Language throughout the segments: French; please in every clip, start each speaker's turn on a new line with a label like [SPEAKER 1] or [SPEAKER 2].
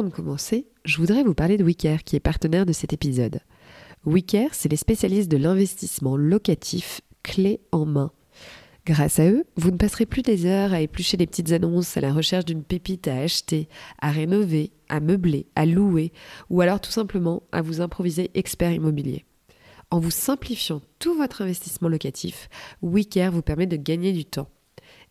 [SPEAKER 1] avant de commencer, je voudrais vous parler de Wicker qui est partenaire de cet épisode. Wicker, c'est les spécialistes de l'investissement locatif clé en main. Grâce à eux, vous ne passerez plus des heures à éplucher des petites annonces à la recherche d'une pépite à acheter, à rénover, à meubler, à louer, ou alors tout simplement à vous improviser expert immobilier. En vous simplifiant tout votre investissement locatif, WeCare vous permet de gagner du temps.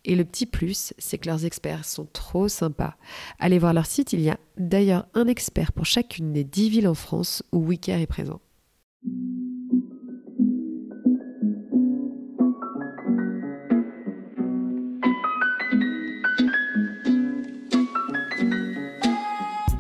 [SPEAKER 1] Et le petit plus, c'est que leurs experts sont trop sympas. Allez voir leur site, il y a d'ailleurs un expert pour chacune des 10 villes en France où WeCare est présent.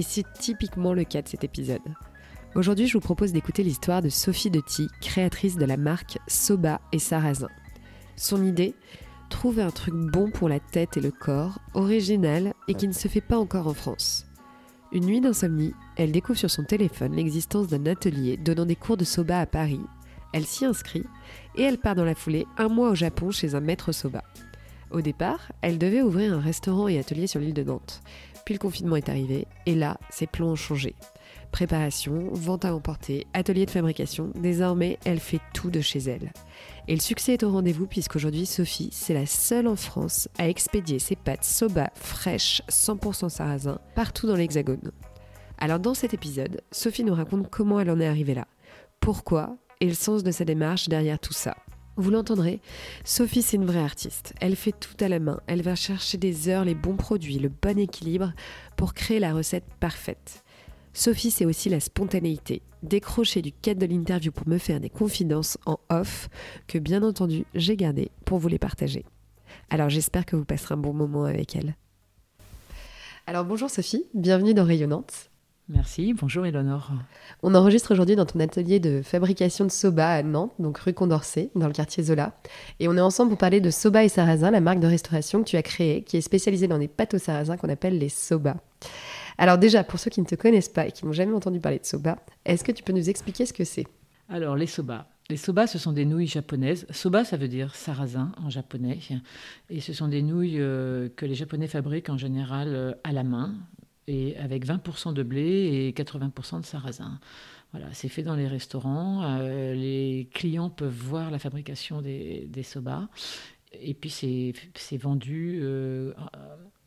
[SPEAKER 1] et c'est typiquement le cas de cet épisode. Aujourd'hui, je vous propose d'écouter l'histoire de Sophie Detti, créatrice de la marque Soba et Sarrasin. Son idée Trouver un truc bon pour la tête et le corps, original et qui ne se fait pas encore en France. Une nuit d'insomnie, elle découvre sur son téléphone l'existence d'un atelier donnant des cours de soba à Paris. Elle s'y inscrit et elle part dans la foulée un mois au Japon chez un maître soba. Au départ, elle devait ouvrir un restaurant et atelier sur l'île de Nantes. Puis le confinement est arrivé, et là, ses plans ont changé. Préparation, vente à emporter, atelier de fabrication, désormais, elle fait tout de chez elle. Et le succès est au rendez-vous puisqu'aujourd'hui, Sophie, c'est la seule en France à expédier ses pâtes soba fraîches 100% sarrasin partout dans l'Hexagone. Alors dans cet épisode, Sophie nous raconte comment elle en est arrivée là, pourquoi et le sens de sa démarche derrière tout ça. Vous l'entendrez, Sophie c'est une vraie artiste. Elle fait tout à la main. Elle va chercher des heures, les bons produits, le bon équilibre pour créer la recette parfaite. Sophie c'est aussi la spontanéité. Décrocher du cadre de l'interview pour me faire des confidences en off que bien entendu j'ai gardé pour vous les partager. Alors j'espère que vous passerez un bon moment avec elle. Alors bonjour Sophie, bienvenue dans Rayonnante.
[SPEAKER 2] Merci, bonjour Eleonore.
[SPEAKER 1] On enregistre aujourd'hui dans ton atelier de fabrication de soba à Nantes, donc rue Condorcet, dans le quartier Zola. Et on est ensemble pour parler de Soba et Sarrasin, la marque de restauration que tu as créée, qui est spécialisée dans des pâtes au sarrasin qu'on appelle les soba. Alors déjà, pour ceux qui ne te connaissent pas et qui n'ont jamais entendu parler de soba, est-ce que tu peux nous expliquer ce que c'est?
[SPEAKER 2] Alors les soba. Les soba, ce sont des nouilles japonaises. Soba, ça veut dire sarrasin en japonais. Et ce sont des nouilles euh, que les Japonais fabriquent en général euh, à la main, et avec 20% de blé et 80% de sarrasin. Voilà, c'est fait dans les restaurants. Euh, les clients peuvent voir la fabrication des, des soba. Et puis c'est vendu euh,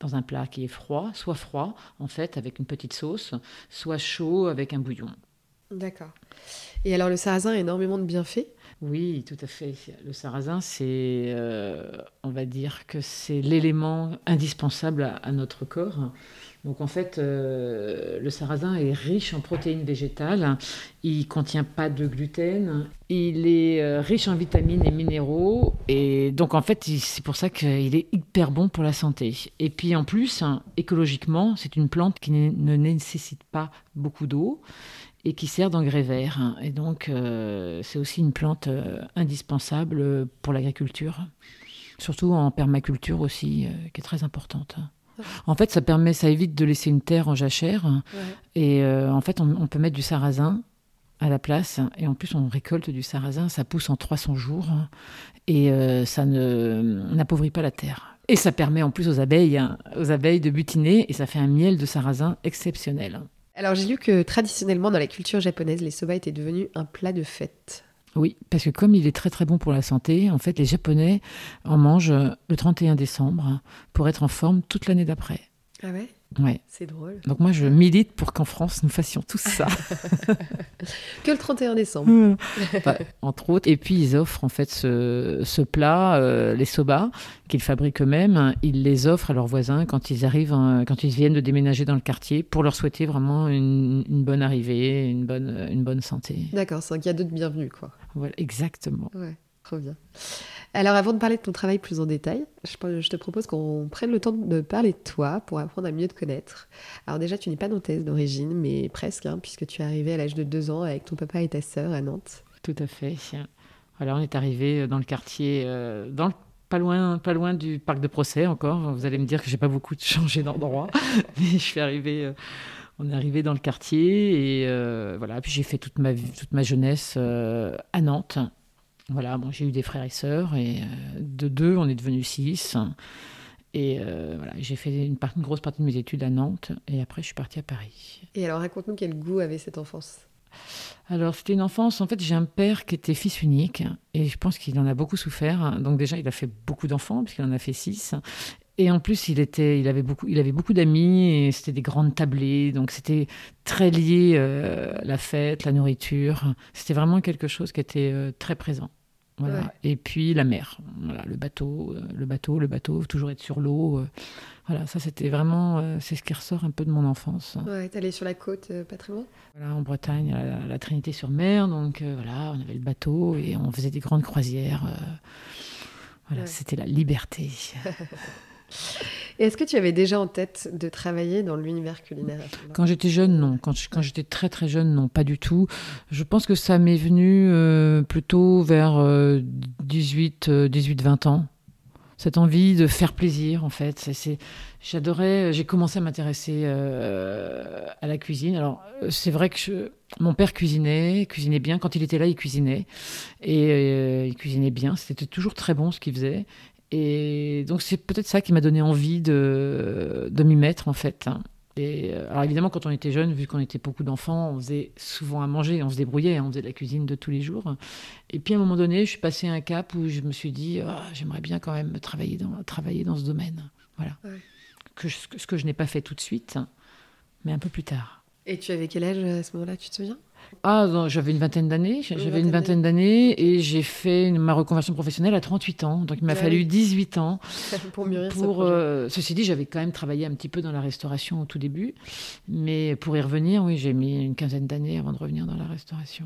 [SPEAKER 2] dans un plat qui est froid, soit froid en fait avec une petite sauce, soit chaud avec un bouillon.
[SPEAKER 1] D'accord. Et alors le sarrasin a énormément de bienfaits?
[SPEAKER 2] Oui, tout à fait. Le sarrasin, c'est, euh, on va dire que c'est l'élément indispensable à, notre corps. Donc en fait, euh, le sarrasin est riche en protéines végétales, il contient pas de gluten, il est euh, riche en vitamines et minéraux, et donc en fait, c'est pour ça qu'il est hyper bon pour la santé. Et puis en plus, hein, écologiquement, c'est une plante qui ne nécessite pas beaucoup d'eau et qui sert d'engrais vert. Et donc, euh, c'est aussi une plante indispensable pour l'agriculture, surtout en permaculture aussi, qui est très importante. En fait, ça permet, ça évite de laisser une terre en jachère. Et en fait, on, peut mettre du sarrasin à la place. Et en plus, on récolte du sarrasin. Ça pousse en 300 jours. Et ça n'appauvrit pas la terre. Et ça permet en plus aux abeilles, hein, aux abeilles de butiner. Et ça fait un miel de sarrasin exceptionnel.
[SPEAKER 1] Alors j'ai lu que traditionnellement dans la culture japonaise, les soba étaient devenus un plat de fête.
[SPEAKER 2] Oui, parce que comme il est très très bon pour la santé, en fait les Japonais en mangent le 31 décembre pour être en forme toute l'année d'après.
[SPEAKER 1] Ah ouais?
[SPEAKER 2] Ouais.
[SPEAKER 1] C'est drôle.
[SPEAKER 2] Donc moi, je milite pour qu'en France, nous fassions tout ça.
[SPEAKER 1] que le 31 décembre. Mmh.
[SPEAKER 2] Bah, entre autres. Et puis, ils offrent en fait ce, plat, euh, les soba, qu'ils fabriquent eux-mêmes. Ils les offrent à leurs voisins quand ils arrivent, quand ils viennent de déménager dans le quartier, pour leur souhaiter vraiment une, bonne arrivée, une bonne, une bonne santé.
[SPEAKER 1] D'accord, c'est un cadeau de bienvenue, quoi.
[SPEAKER 2] Voilà, exactement.
[SPEAKER 1] Ouais. Trop bien. Alors avant de parler de ton travail plus en détail, je te propose qu'on prenne le temps de parler de toi pour apprendre à mieux te connaître. Alors déjà, tu n'es pas nantaise d'origine, mais presque, hein, puisque tu es arrivée à l'âge de deux ans avec ton papa et ta sœur à Nantes.
[SPEAKER 2] Tout à fait. Alors on est arrivé dans le quartier, euh, dans pas loin, pas loin du parc de procès encore. Vous allez me dire que j'ai pas beaucoup changé d'endroit, mais je suis arrivée. Euh, on est arrivé dans le quartier et euh, voilà. Puis j'ai fait toute ma toute ma jeunesse à Nantes. Voilà, bon, j'ai eu des frères et sœurs, et euh, de deux, on est devenus six. Et euh, voilà, j'ai fait une, une, grosse partie de mes études à Nantes, et après, je suis partie à Paris.
[SPEAKER 1] Et alors, raconte-nous quel goût avait cette enfance
[SPEAKER 2] alors, c'était une enfance. En fait, j'ai un père qui était fils unique et je pense qu'il en a beaucoup souffert. Donc, déjà, il a fait beaucoup d'enfants, puisqu'il en a fait six. Et en plus, il, était, il avait beaucoup, il avait beaucoup d'amis et c'était des grandes tablées. Donc, c'était très lié euh, la fête, la nourriture. C'était vraiment quelque chose qui était euh, très présent. Voilà. Et puis la mer, voilà, le bateau, euh, le bateau, le bateau, toujours être sur l'eau. Euh. voilà, ça c'était vraiment, c'est ce qui ressort un peu de mon enfance.
[SPEAKER 1] Ouais, t'es allé sur la côte, pas très loin
[SPEAKER 2] Voilà, en Bretagne, la, la Trinité-sur-Mer, donc voilà, on avait le bateau et on faisait des grandes croisières. voilà, c'était la liberté.
[SPEAKER 1] Est-ce que tu avais déjà en tête de travailler dans l'univers culinaire
[SPEAKER 2] Quand j'étais jeune, non. Quand, j'étais très très jeune, non, pas du tout. Je pense que ça m'est venu euh, plutôt vers 18, 18, 20 ans. Cette envie de faire plaisir, en fait. J'adorais. J'ai commencé à m'intéresser euh, à la cuisine. Alors, c'est vrai que mon père cuisinait, cuisinait bien. Quand il était là, il cuisinait. Et euh, il cuisinait bien. C'était toujours très bon ce qu'il faisait. Et donc c'est peut-être ça qui m'a donné envie de, de m'y mettre en fait. Et euh, alors évidemment, quand on était jeune, vu qu'on était beaucoup d'enfants, on faisait souvent à manger, on se débrouillait, on faisait de la cuisine de tous les jours. Et puis à un moment donné, je suis passé à un cap où je me suis dit, ah, j'aimerais bien quand même travailler dans, travailler dans ce domaine. Voilà. Que ce que je n'ai pas fait tout de suite, mais un peu plus tard.
[SPEAKER 1] Et tu avais quel âge à ce moment-là, tu te souviens?
[SPEAKER 2] Ah, j'avais une vingtaine d'années. J'avais une vingtaine d'années et j'ai fait ma reconversion professionnelle à 38 ans. Donc il m'a fallu 18 ans
[SPEAKER 1] pour mûrir
[SPEAKER 2] pour, euh, Ceci dit, j'avais quand même travaillé un petit peu dans la restauration au tout début. Mais pour y revenir, oui, j'ai mis une quinzaine d'années avant de revenir dans la restauration.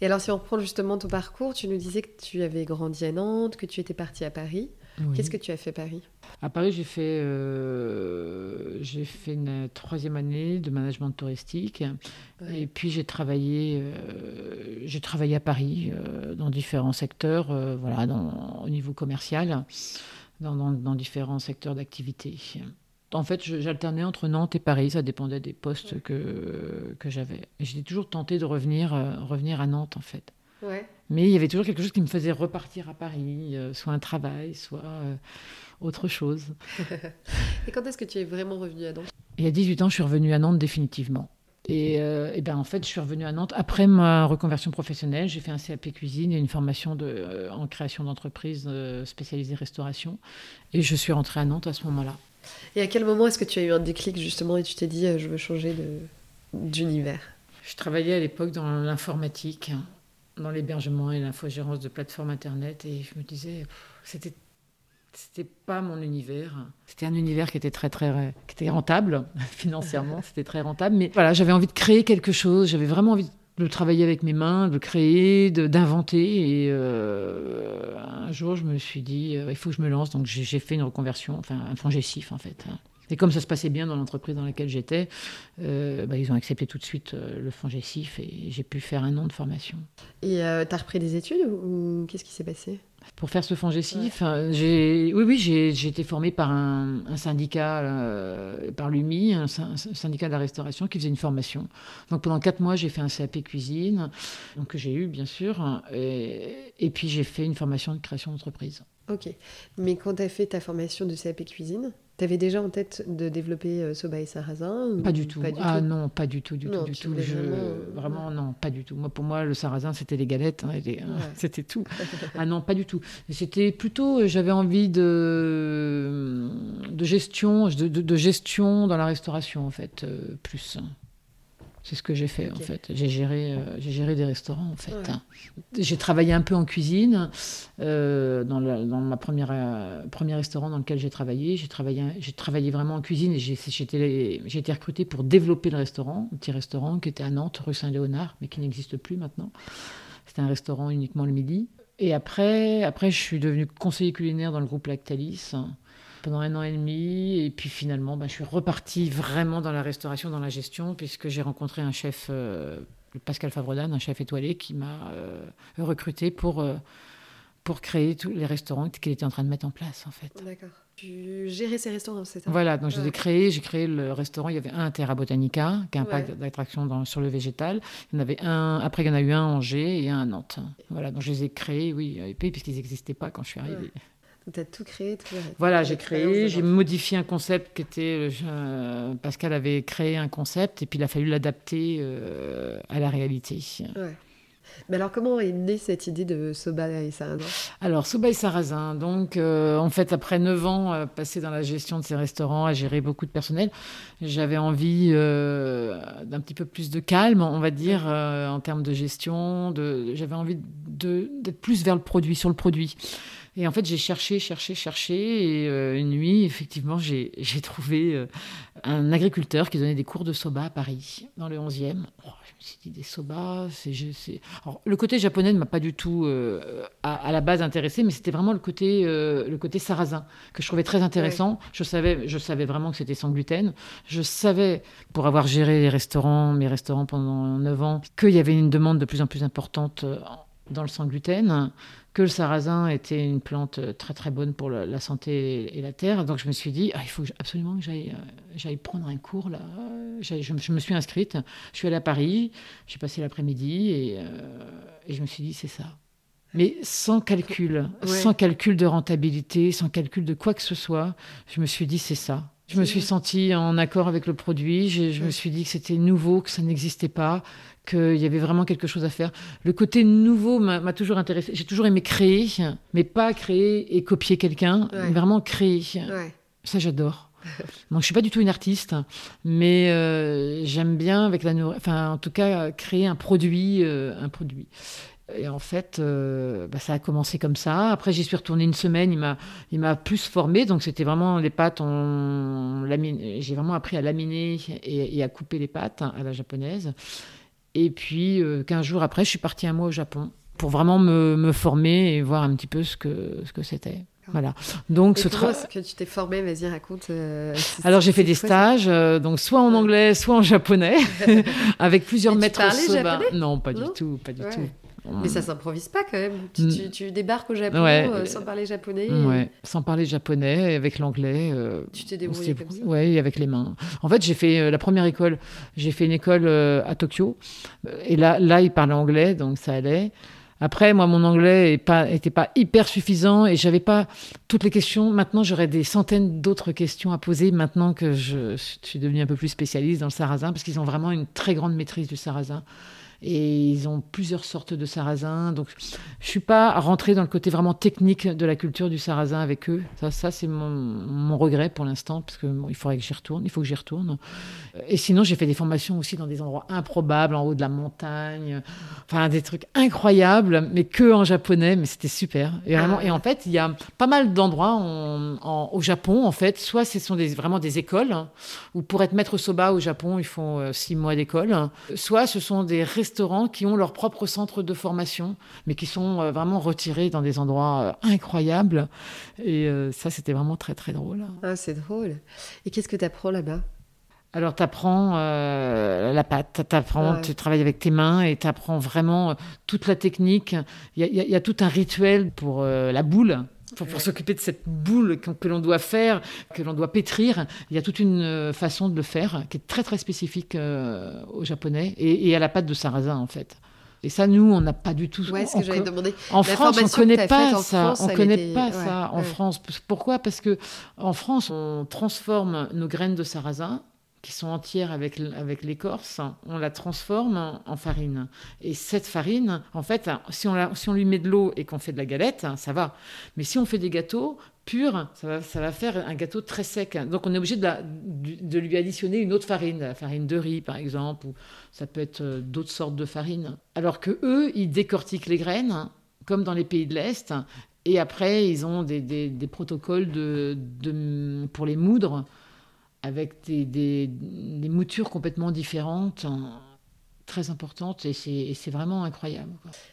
[SPEAKER 1] Et alors, si on reprend justement ton parcours, tu nous disais que tu avais grandi à Nantes, que tu étais parti à Paris. Qu'est-ce que tu as fait à Paris?
[SPEAKER 2] À Paris, j'ai fait, euh, j'ai fait une troisième année de management touristique. Et puis j'ai travaillé, euh, j'ai travaillé à Paris euh, dans différents secteurs, voilà, dans, au niveau commercial, dans, dans, différents secteurs d'activité. En fait, j'alternais entre Nantes et Paris, ça dépendait des postes que, que j'avais. Et j'étais toujours tentée de revenir, revenir à Nantes, en fait.
[SPEAKER 1] Ouais.
[SPEAKER 2] Mais il y avait toujours quelque chose qui me faisait repartir à Paris, euh, soit un travail, soit euh, autre chose.
[SPEAKER 1] et quand est-ce que tu es vraiment revenu à Nantes?
[SPEAKER 2] Il y a 18 ans, je suis revenu à Nantes définitivement. Et, euh, et, ben en fait, je suis revenu à Nantes après ma reconversion professionnelle. J'ai fait un CAP cuisine et une formation de, en création d'entreprise spécialisée restauration. Et je suis rentrée à Nantes à ce moment-là.
[SPEAKER 1] Et à quel moment est-ce que tu as eu un déclic justement et tu t'es dit je veux changer d'univers?
[SPEAKER 2] Je travaillais à l'époque dans l'informatique dans l'hébergement et l'infogérance de plateformes Internet. Et je me disais, c'était c'était pas mon univers. C'était un univers qui était très très qui était rentable financièrement, c'était très rentable. Mais voilà, j'avais envie de créer quelque chose. J'avais vraiment envie de travailler avec mes mains, de créer, d'inventer. Et euh, un jour, je me suis dit, euh, il faut que je me lance. Donc j'ai fait une reconversion, enfin un fonds gestif en fait. Et comme ça se passait bien dans l'entreprise dans laquelle j'étais, euh, bah, ils ont accepté tout de suite euh, le fonds GESIF et j'ai pu faire un an de formation.
[SPEAKER 1] Et euh, tu as repris des études ou, qu'est-ce qui s'est passé?
[SPEAKER 2] Pour faire ce fonds GESIF, j'ai, oui, oui, j'ai, été formée par un, syndicat, par l'UMI, un, syndicat de la restauration, qui faisait une formation. Donc pendant quatre mois, j'ai fait un CAP cuisine, donc que j'ai eu bien sûr, et, et puis j'ai fait une formation de création d'entreprise.
[SPEAKER 1] Ok, mais quand tu as fait ta formation de CAP cuisine, tu avais déjà en tête de développer euh, Soba et Sarrasin
[SPEAKER 2] Pas du tout. ah non, pas du tout, du tout, du tout. Euh, vraiment, non, pas du tout. Moi, pour moi, le Sarrasin, c'était les galettes, hein, c'était tout. ah non, pas du tout. C'était plutôt, euh, j'avais envie de, de gestion, de, de, gestion dans la restauration, en fait, plus. C'est ce que j'ai fait en fait. J'ai géré, euh, j'ai géré des restaurants en fait. J'ai travaillé un peu en cuisine euh, dans, dans, ma première euh, premier restaurant dans lequel j'ai travaillé. J'ai travaillé, j'ai travaillé vraiment en cuisine et j'ai, j'ai été recrutée pour développer le restaurant, un petit restaurant qui était à Nantes, rue Saint-Léonard, mais qui n'existe plus maintenant. C'était un restaurant uniquement le midi. Et après, après, je suis devenue conseiller culinaire dans le groupe Lactalis pendant un an et demi. Et puis finalement, bah, je suis repartie vraiment dans la restauration, dans la gestion, puisque j'ai rencontré un chef, euh, Pascal Favredan, un chef étoilé, qui m'a euh, recruté pour, euh, pour créer tous les restaurants qu'il était en train de mettre en place, en fait.
[SPEAKER 1] D'accord. Tu gérais ces restaurants, c'est ça?
[SPEAKER 2] Voilà, donc je les ai créés. J'ai créé le restaurant. Il y avait un Terra Botanica, qui est un parc d'attractions sur le végétal. Il y en avait un. Après, il y en a eu un à Angers et un à Nantes. Voilà, donc je les ai créés, oui, puisqu'ils n'existaient pas quand je suis arrivée.
[SPEAKER 1] Tu as tout créé tout
[SPEAKER 2] Voilà, j'ai créé, j'ai modifié un concept qui était. Euh, Pascal avait créé un concept et puis il a fallu l'adapter euh, à la réalité.
[SPEAKER 1] Ouais. Mais alors, comment est née cette idée de Soba et Sarrasin
[SPEAKER 2] Alors, Soba et Sarrasin, donc, euh, en fait, après 9 ans passés dans la gestion de ces restaurants, à gérer beaucoup de personnel, j'avais envie d'un petit peu plus de calme, on va dire, en termes de gestion. J'avais envie d'être plus vers le produit, sur le produit. Et en fait, j'ai cherché, cherché, cherché. Et euh, une nuit, effectivement, j'ai trouvé euh, un agriculteur qui donnait des cours de soba à Paris, dans le 11e. je me suis dit, des soba, c'est. Le côté japonais ne m'a pas du tout, euh, à, la base, intéressé, mais c'était vraiment le côté, le côté sarrasin que je trouvais très intéressant. Je, savais, je savais vraiment que c'était sans gluten. Je savais, pour avoir géré les restaurants, mes restaurants pendant 9 ans, qu'il y avait une demande de plus en plus importante dans le sans gluten que le sarrasin était une plante très très bonne pour la, santé et la terre. Donc je me suis dit, ah, il faut absolument que j'aille, euh, j'aille prendre un cours là. Je, je, me suis inscrite, je suis allée à Paris, j'ai passé l'après-midi et, euh, et, je me suis dit, c'est ça. Mais sans calcul, sans calcul de rentabilité, sans calcul de quoi que ce soit, je me suis dit, c'est ça. Je me suis sentie en accord avec le produit. Je, je me suis dit que c'était nouveau, que ça n'existait pas, qu'il y avait vraiment quelque chose à faire. Le côté nouveau m'a toujours intéressé. J'ai toujours aimé créer, mais pas créer et copier quelqu'un, vraiment créer. Ça, j'adore. Donc, je suis pas du tout une artiste, mais euh, j'aime bien avec la enfin, en tout cas, créer un produit, euh, un produit. Et en fait, euh, bah, ça a commencé comme ça. Après, j'y suis retournée une semaine. Il m'a, il m'a plus formé. Donc, c'était vraiment les pâtes. J'ai vraiment appris à laminer et, et, à couper les pâtes à la japonaise. Et puis, 15 euh, jours après, je suis partie un mois au Japon pour vraiment me, me former et voir un petit peu ce que ce que c'était. Voilà.
[SPEAKER 1] Donc, ce comment est-ce que tu t'es formée? Vas-y, raconte. Euh,
[SPEAKER 2] Alors, j'ai fait des stages, euh, donc soit en anglais, soit en japonais, avec plusieurs
[SPEAKER 1] Et
[SPEAKER 2] maîtres
[SPEAKER 1] tu japonais?
[SPEAKER 2] Non, pas du tout, pas du tout.
[SPEAKER 1] Mais ça s'improvise pas quand même. Tu, tu, débarques au Japon euh, sans parler japonais.
[SPEAKER 2] Ouais, sans parler japonais, avec l'anglais.
[SPEAKER 1] Euh, tu t'es débrouillé comme ça
[SPEAKER 2] Oui, avec les mains. En fait, j'ai fait euh, la première école. J'ai fait une école à Tokyo. Et là, là, ils parlaient anglais, donc ça allait. Après, moi, mon anglais n'était pas, était pas hyper suffisant et j'avais pas toutes les questions. Maintenant, j'aurais des centaines d'autres questions à poser maintenant que je, je suis devenue un peu plus spécialiste dans le sarrasin parce qu'ils ont vraiment une très grande maîtrise du sarrasin et ils ont plusieurs sortes de sarrasin. Donc, je suis pas rentrée dans le côté vraiment technique de la culture du sarrasin avec eux. Ça, c'est mon, regret pour l'instant, parce que il faudrait que j'y retourne. Il faut que j'y retourne. Et sinon, j'ai fait des formations aussi dans des endroits improbables, en haut de la montagne. Enfin, des trucs incroyables, mais que en japonais. Mais c'était super. Et, vraiment, et en fait, il y a pas mal d'endroits au Japon, en fait. Soit ce sont vraiment des écoles, hein, où pour être maître soba au Japon, il faut euh, six mois d'école. Soit ce sont des restaurants qui ont leur propre centre de formation, mais qui sont euh, vraiment retirés dans des endroits euh, incroyables. Et ça, c'était vraiment très, très drôle.
[SPEAKER 1] Ah, c'est drôle. Et qu'est-ce que tu apprends là-bas?
[SPEAKER 2] Alors, tu apprends euh, la pâte, apprends, tu travailles avec tes mains et tu apprends vraiment euh, toute la technique. Il y, a tout un rituel pour euh, la boule. Pour, s'occuper de cette boule que, l'on doit faire, que l'on doit pétrir, il y a toute une façon de le faire qui est très très spécifique aux Japonais et, à la pâte de sarrasin en fait. Et ça, nous, on n'a pas du tout.
[SPEAKER 1] Ouais, ce que j'avais demandé.
[SPEAKER 2] En France, on ne connaît pas ça. on connaît pas ça en France. Pourquoi? Parce que en France, on transforme nos graines de sarrasin qui sont entières avec, avec l'écorce, on la transforme en farine. Et cette farine, en fait, si on, la, si on lui met de l'eau et qu'on fait de la galette, ça va. Mais si on fait des gâteaux purs, ça va, ça va faire un gâteau très sec. Donc on est obligé de, de lui additionner une autre farine, la farine de riz par exemple, ou ça peut être euh, d'autres sortes de farines. Alors que eux, ils décortiquent les graines, comme dans les pays de l'Est, et après, ils ont des, des, des protocoles de, de, pour les moudre avec des, des, moutures complètement différentes très importante et c'est vraiment incroyable.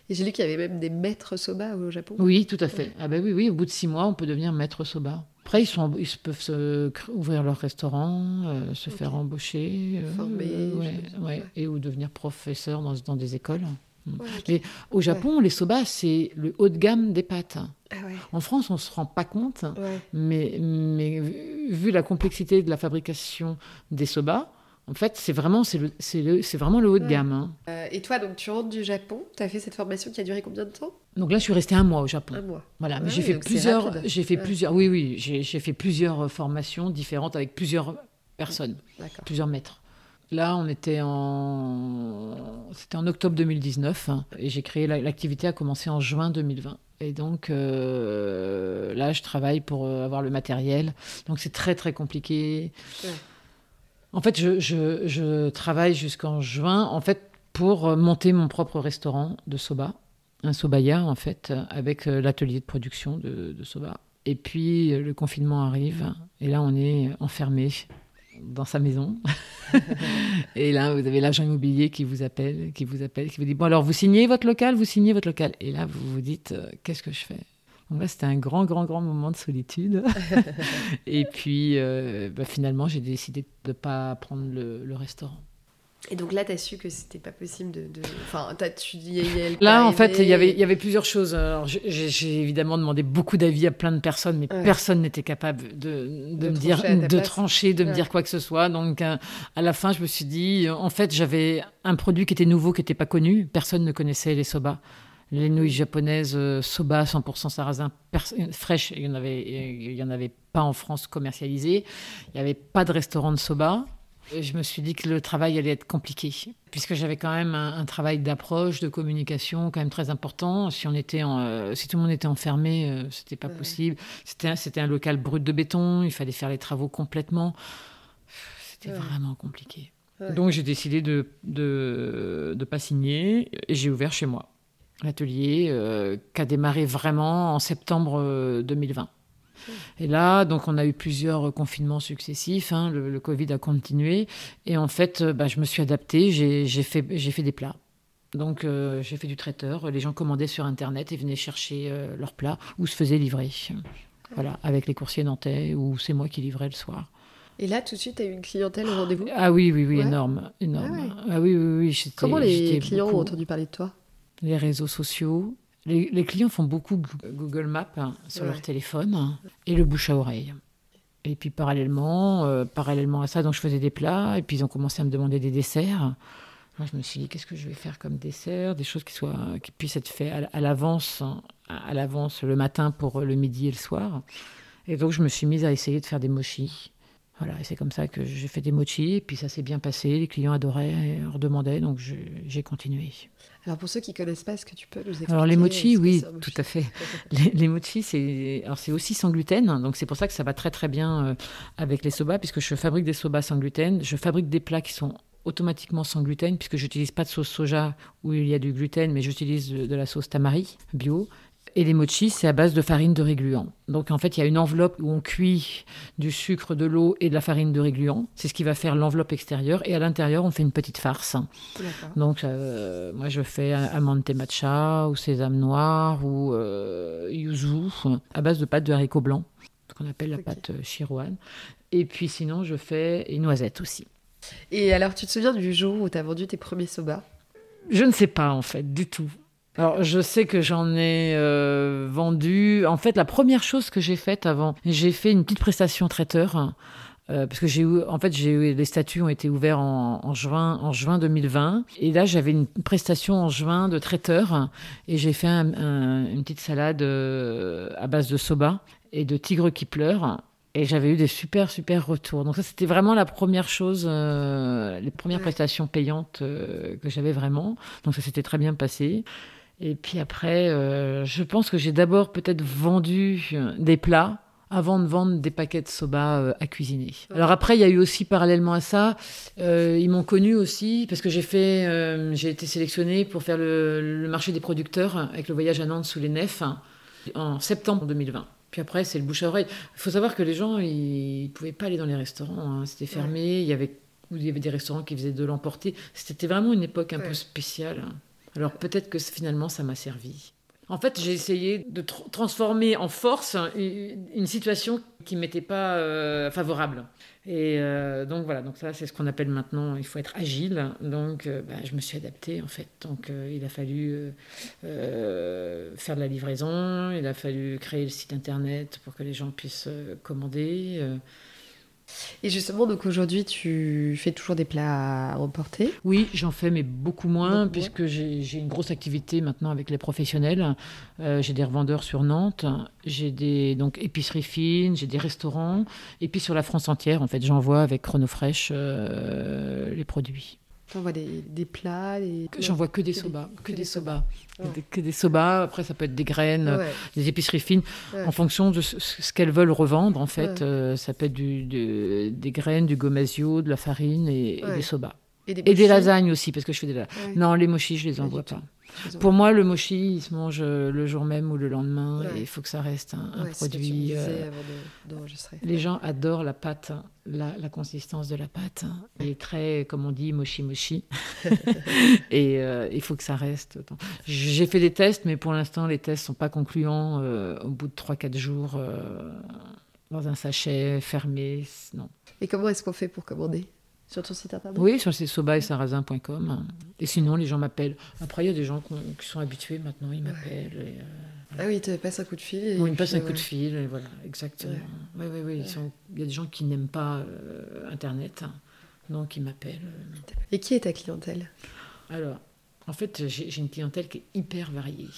[SPEAKER 1] Et j'ai lu qu'il y avait même des maîtres soba au Japon.
[SPEAKER 2] Oui, tout à fait. Ah ben oui, oui, au bout de six mois, on peut devenir maître soba. Après, ils, sont, ils peuvent se, ouvrir leur restaurant, euh, se faire embaucher,
[SPEAKER 1] euh, former,
[SPEAKER 2] ouais, et ou devenir professeur dans, dans des écoles. Mm. Mais au Japon, les soba, c'est le haut de gamme des pâtes. Ah en France, on ne se rend pas compte, mais, mais vu la complexité de la fabrication des soba, en fait, c'est vraiment, c'est, vraiment le haut de gamme. Hein.
[SPEAKER 1] Euh, et toi, donc, tu rentres du Japon, tu as fait cette formation qui a duré combien de temps?
[SPEAKER 2] Donc là, je suis restée un mois au Japon.
[SPEAKER 1] Un mois.
[SPEAKER 2] Voilà, mais j'ai fait plusieurs, j'ai fait plusieurs, oui, oui, j'ai, fait plusieurs formations différentes avec plusieurs personnes, plusieurs maîtres. Là, on était en, c'était en octobre 2019 hein, et j'ai créé l'activité a commencé en juin 2020. Et donc euh, là, je travaille pour euh, avoir le matériel. Donc c'est très très compliqué. En fait, je, travaille jusqu'en juin, en fait, pour monter mon propre restaurant de soba, un sobaya, en fait, avec euh, l'atelier de production de, soba. Et puis, euh, le confinement arrive, et là, on est enfermé dans sa maison. et là, vous avez l'agent immobilier qui vous appelle, qui vous appelle, qui vous dit, bon, alors, vous signez votre local, vous signez votre local. Et là, vous vous dites, euh, qu'est-ce que je fais? Donc là, c'était un grand, grand, grand moment de solitude. et puis, euh, bah, finalement, j'ai décidé de ne pas prendre le, restaurant.
[SPEAKER 1] Et donc là, tu as su que c'était pas possible de. Enfin, tu
[SPEAKER 2] Là, en fait, il y avait, il y avait plusieurs choses. J'ai évidemment demandé beaucoup d'avis à plein de personnes, mais personne n'était capable de, de, me dire, de trancher, de me dire quoi que ce soit. Donc, euh, à la fin, je me suis dit, en fait, j'avais un produit qui était nouveau, qui n'était pas connu. Personne ne connaissait les soba les nouilles japonaises euh, soba 100% sarrasin fraîches, il n'y en, avait, il y en avait pas en France commercialisées. Il n'y avait pas de restaurant de soba. Je me suis dit que le travail allait être compliqué, puisque j'avais quand même un, travail d'approche, de communication quand même très important. Si, on était euh, si tout le monde était enfermé, ce euh, c'était pas possible. C'était, c'était un local brut de béton, il fallait faire les travaux complètement. C'était vraiment compliqué. Donc j'ai décidé de ne de, pas signer et j'ai ouvert chez moi l'atelier euh, qui a démarré vraiment en septembre 2020. Euh, et là, donc, on a eu plusieurs confinements successifs. Hein, le, Covid a continué. Et en fait, euh, bah, je me suis adaptée. J'ai fait, fait des plats. Donc, j'ai fait du traiteur. Les gens commandaient sur Internet et venaient chercher leurs plats ou se faisaient livrer. Voilà, avec les coursiers nantais ou c'est moi qui livrais le soir.
[SPEAKER 1] Et là, tout de suite, tu as eu une clientèle au rendez-vous?
[SPEAKER 2] Ah oui, oui, oui, énorme. énorme. Ah, ah, oui, oui, oui.
[SPEAKER 1] Comment les clients ont entendu parler de toi?
[SPEAKER 2] Les réseaux sociaux. Les, clients font beaucoup Google Maps hein, sur leur téléphone hein, et le bouche à oreille. Et puis parallèlement, euh, parallèlement à ça, donc je faisais des plats et puis ils ont commencé à me demander des desserts. je me suis dit qu'est-ce que je vais faire comme dessert, des choses qui soient qui puissent être faites à, l'avance, à, l'avance le matin pour le midi et le soir. Et donc je me suis mise à essayer de faire des mochis. Voilà, et c'est comme ça que j'ai fait des mochis, et puis ça s'est bien passé, les clients adoraient, et redemandaient, donc j'ai continué.
[SPEAKER 1] Alors pour ceux qui connaissent pas, est-ce que tu peux nous expliquer
[SPEAKER 2] Alors les mochis, oui, tout à fait. les, les mochis, c'est aussi sans gluten, donc c'est pour ça que ça va très très bien euh, avec les soba, puisque je fabrique des soba sans gluten. Je fabrique des plats qui sont automatiquement sans gluten, puisque je n'utilise pas de sauce soja où il y a du gluten, mais j'utilise de, de, la sauce tamari bio. Et les mochis, c'est à base de farine de régluant. Donc en fait, il y a une enveloppe où on cuit du sucre, de l'eau et de la farine de régluant. C'est ce qui va faire l'enveloppe extérieure. Et à l'intérieur, on fait une petite farce. Donc euh, moi, je fais amande matcha ou sésame noir ou euh, yuzu à base de pâte de haricots blancs, ce qu'on appelle la pâte chirouane. Euh, et puis sinon, je fais une noisette aussi.
[SPEAKER 1] Et alors, tu te souviens du jour où tu as vendu tes premiers soba?
[SPEAKER 2] Je ne sais pas en fait, du tout. Alors, je sais que j'en ai euh, vendu. En fait, la première chose que j'ai faite avant, j'ai fait une petite prestation traiteur. Euh, parce que j'ai eu, en fait, j'ai eu, les statuts ont été ouverts en, juin, en juin 2020. Et là, j'avais une prestation en juin de traiteur. Et j'ai fait une petite salade euh, à base de soba et de tigre qui pleure. Et j'avais eu des super, super retours. Donc ça, c'était vraiment la première chose, les premières prestations payantes que j'avais vraiment. Donc ça s'était très bien passé. Et puis après, euh, je pense que j'ai d'abord peut-être vendu euh, des plats avant de vendre des paquets de soba euh, à cuisiner. Alors après, il y a eu aussi parallèlement à ça, ils m'ont connu aussi parce que j'ai fait, j'ai été sélectionnée pour faire le, marché des producteurs avec le voyage à Nantes sous les nefs en septembre 2020. Puis après, c'est le bouche à oreille. Il faut savoir que les gens, ils ne pouvaient pas aller dans les restaurants, hein. c'était fermé, il y avait il y avait des restaurants qui faisaient de l'emporter. C'était vraiment une époque un
[SPEAKER 1] Ouais.
[SPEAKER 2] peu spéciale. Alors peut-être que finalement ça m'a servi. En fait, j'ai essayé de tr- transformer en force une situation qui m'était pas euh, favorable. Et euh, donc voilà, donc ça c'est ce qu'on appelle maintenant, il faut être agile. Donc euh, bah, je me suis adaptée en fait. Donc il a fallu faire de la livraison, il a fallu créer le site internet pour que les gens puissent commander.
[SPEAKER 1] Et justement, donc aujourd'hui, tu fais toujours des plats à emporter.
[SPEAKER 2] Oui, j'en fais, mais beaucoup moins,
[SPEAKER 1] Beaucoup
[SPEAKER 2] puisque j'ai j'ai une grosse activité maintenant avec les professionnels. Euh, j'ai des revendeurs sur Nantes, j'ai des donc épiceries fines, j'ai des restaurants, et puis sur la France entière, en fait, j'envoie avec Chronofresh euh, les produits.
[SPEAKER 1] T'envoies des, des plats, des...
[SPEAKER 2] J'envoie que des
[SPEAKER 1] Que des-
[SPEAKER 2] soba, que,
[SPEAKER 1] que
[SPEAKER 2] des
[SPEAKER 1] des
[SPEAKER 2] soba,
[SPEAKER 1] Ouais.
[SPEAKER 2] que des-. Après, ça peut être des graines,
[SPEAKER 1] Ouais.
[SPEAKER 2] des épiceries fines,
[SPEAKER 1] Ouais.
[SPEAKER 2] en fonction de ce, ce qu'elles veulent revendre. En fait. Euh, ça peut être du, des graines, du gomasio, de la farine et, des soba.
[SPEAKER 1] Et des,
[SPEAKER 2] Et lasagnes aussi, parce que je fais des lasagnes. Non, les mochis, je les envoie pas. Pour moi, le mochi, il se mange euh, le jour même ou le lendemain,
[SPEAKER 1] Ouais.
[SPEAKER 2] et il faut que ça reste un, un
[SPEAKER 1] Ouais, c'est ce que tu me
[SPEAKER 2] produit. euh,
[SPEAKER 1] avant de- d'enregistrer.
[SPEAKER 2] les gens adorent la pâte, hein, la, la consistance de la pâte. hein. Il est très, comme on dit, mochi mochi. et euh, il faut que ça reste. J'ai fait des tests, mais pour l'instant, les tests sont pas concluants. euh, au bout de 3-4 jours, dans un sachet fermé, non.
[SPEAKER 1] Et comment est-ce qu'on fait pour commander? Sur ton site internet
[SPEAKER 2] Oui, sur c'est soba et sarrasin.com. Et sinon, les gens m'appellent. Après, il y a des gens qui sont habitués maintenant, ils m'appellent. euh,
[SPEAKER 1] Ah oui, ils te passent un coup de fil. et
[SPEAKER 2] Ou ils me passent un
[SPEAKER 1] ouais.
[SPEAKER 2] coup de fil, et voilà, exactement. Oui, oui, oui. Il y a des gens qui n'aiment pas euh, Internet, hein, donc ils m'appellent.
[SPEAKER 1] Et qui est ta clientèle?
[SPEAKER 2] Alors, en fait, j'ai j'ai une clientèle qui est hyper variée.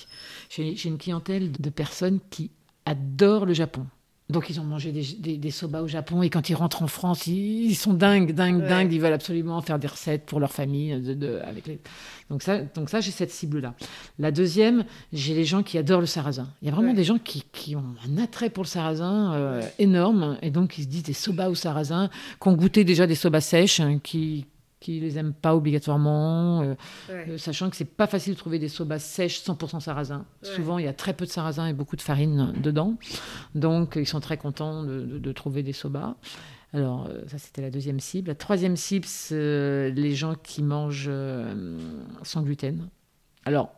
[SPEAKER 2] J'ai j'ai une clientèle de personnes qui adorent le Japon. Donc, ils ont mangé des, des, des soba au Japon et quand ils rentrent en France, ils, ils sont dingues, dingues,
[SPEAKER 1] Ouais.
[SPEAKER 2] dingues. Ils veulent absolument faire des recettes pour leur famille. de- de- avec les... Donc, ça, donc ça j'ai cette cible-là. La deuxième, j'ai les gens qui adorent le sarrasin. Il y a vraiment
[SPEAKER 1] Ouais.
[SPEAKER 2] des gens qui, qui ont un attrait pour le sarrasin euh, énorme et donc ils se disent des soba au sarrasin, qui ont goûté déjà des soba sèches, hein, qui qui les aiment pas obligatoirement. euh,
[SPEAKER 1] Ouais.
[SPEAKER 2] euh, sachant que c'est pas facile de trouver des soba sèches 100% sarrasin.
[SPEAKER 1] Ouais.
[SPEAKER 2] Souvent, il y a très peu de sarrasin et beaucoup de farine dedans. Donc, ils sont très contents de, de- de trouver des soba. Alors, euh, ça, c'était la deuxième cible. La troisième cible, c'est les gens qui mangent sans gluten. Alors,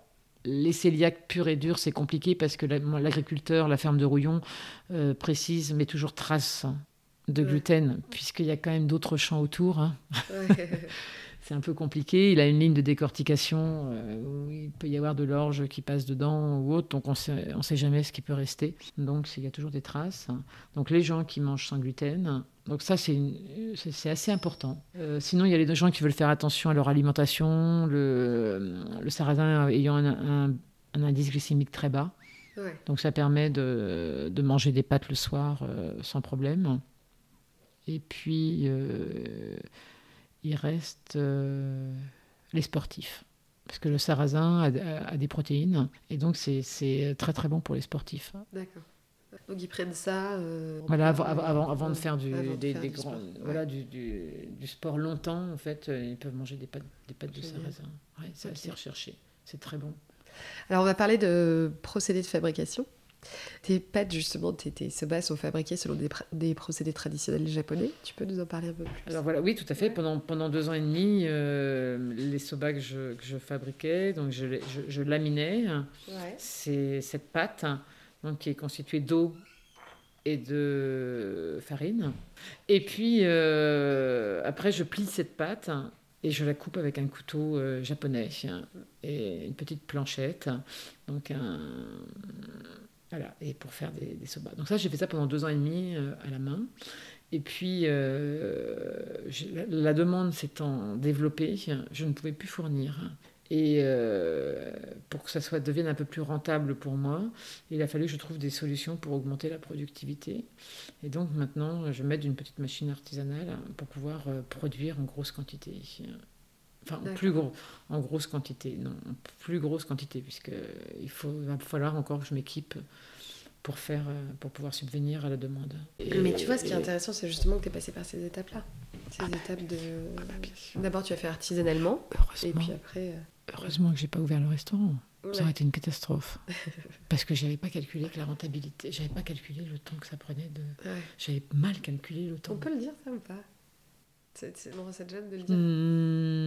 [SPEAKER 2] les cœliaques purs et durs, c'est compliqué parce que l'agriculteur, la ferme de Rouillon, euh, précise, met toujours trace de
[SPEAKER 1] Ouais.
[SPEAKER 2] gluten, puisqu'il y a quand même d'autres champs autour. hein.
[SPEAKER 1] Ouais.
[SPEAKER 2] C'est un peu compliqué. Il a une ligne de décortication euh, où il peut y avoir de l'orge qui passe dedans ou autre, donc on sait, on sait jamais ce qui peut rester. Donc il y a toujours des traces. Donc les gens qui mangent sans gluten. Donc ça c'est assez important. Euh, sinon il y a les gens qui veulent faire attention à leur alimentation, le, le sarrasin ayant un, un- un indice glycémique très bas.
[SPEAKER 1] Ouais.
[SPEAKER 2] Donc ça permet de, de manger des pâtes le soir euh, sans problème. Et puis, euh, il reste euh, les sportifs. Parce que le sarrasin a, a- a des protéines. Et donc, c'est- très très bon pour les sportifs.
[SPEAKER 1] D'accord. Donc ils prennent ça. euh,
[SPEAKER 2] Voilà, avant, avant, avant de faire, du,
[SPEAKER 1] avant de
[SPEAKER 2] des,
[SPEAKER 1] faire
[SPEAKER 2] des
[SPEAKER 1] du
[SPEAKER 2] grands,
[SPEAKER 1] sport. Ouais.
[SPEAKER 2] voilà, du, du, du sport longtemps, en fait, ils peuvent manger des pâtes, des pâtes de sarrasin. Ouais, c'est assez recherché. C'est très bon.
[SPEAKER 1] Alors on va parler de procédés de fabrication. Tes pâtes, justement, tes, tes soba sont fabriquées selon des, pr- des procédés traditionnels japonais. Tu peux nous en parler un peu plus?
[SPEAKER 2] Alors voilà, oui, tout à fait. Pendant, pendant deux ans et demi, euh, les soba que je, que je fabriquais, donc je, les- je, je laminais.
[SPEAKER 1] Ouais.
[SPEAKER 2] C'est cette pâte donc, qui est constituée d'eau et de farine. Et puis, euh, après, je plie cette pâte et je la coupe avec un couteau euh, japonais et une petite planchette. Donc, un... Voilà, et pour faire des, des soba. Donc ça, j'ai fait ça pendant deux ans et demi euh, à la main. Et puis, euh, la, la demande s'étant développée, je ne pouvais plus fournir. Et euh, pour que ça soit, devienne un peu plus rentable pour moi, il a fallu que je trouve des solutions pour augmenter la productivité. Et donc maintenant, je mets une petite machine artisanale pour pouvoir produire en grosse quantité. Enfin, en, plus gros, en grosse quantité, non, en plus grosse quantité, puisqu'il faut, va falloir encore que je m'équipe pour, faire, euh, pour pouvoir subvenir à la demande. Et-
[SPEAKER 1] Mais tu vois, ce qui est intéressant, c'est justement que tu es passé par ces étapes-là. Ces étapes de. D'abord, tu as fait artisanalement, et
[SPEAKER 2] Heureusement,
[SPEAKER 1] puis après. euh,
[SPEAKER 2] heureusement que j'ai pas ouvert le restaurant. Ça aurait été une catastrophe. Parce que j'avais pas calculé que la rentabilité, j'avais pas calculé le temps que ça prenait de.
[SPEAKER 1] Ouais.
[SPEAKER 2] J'avais mal calculé le
[SPEAKER 1] On
[SPEAKER 2] temps.
[SPEAKER 1] peut le dire, ça ou pas? C'est, c'est- non, ça te gêne de le dire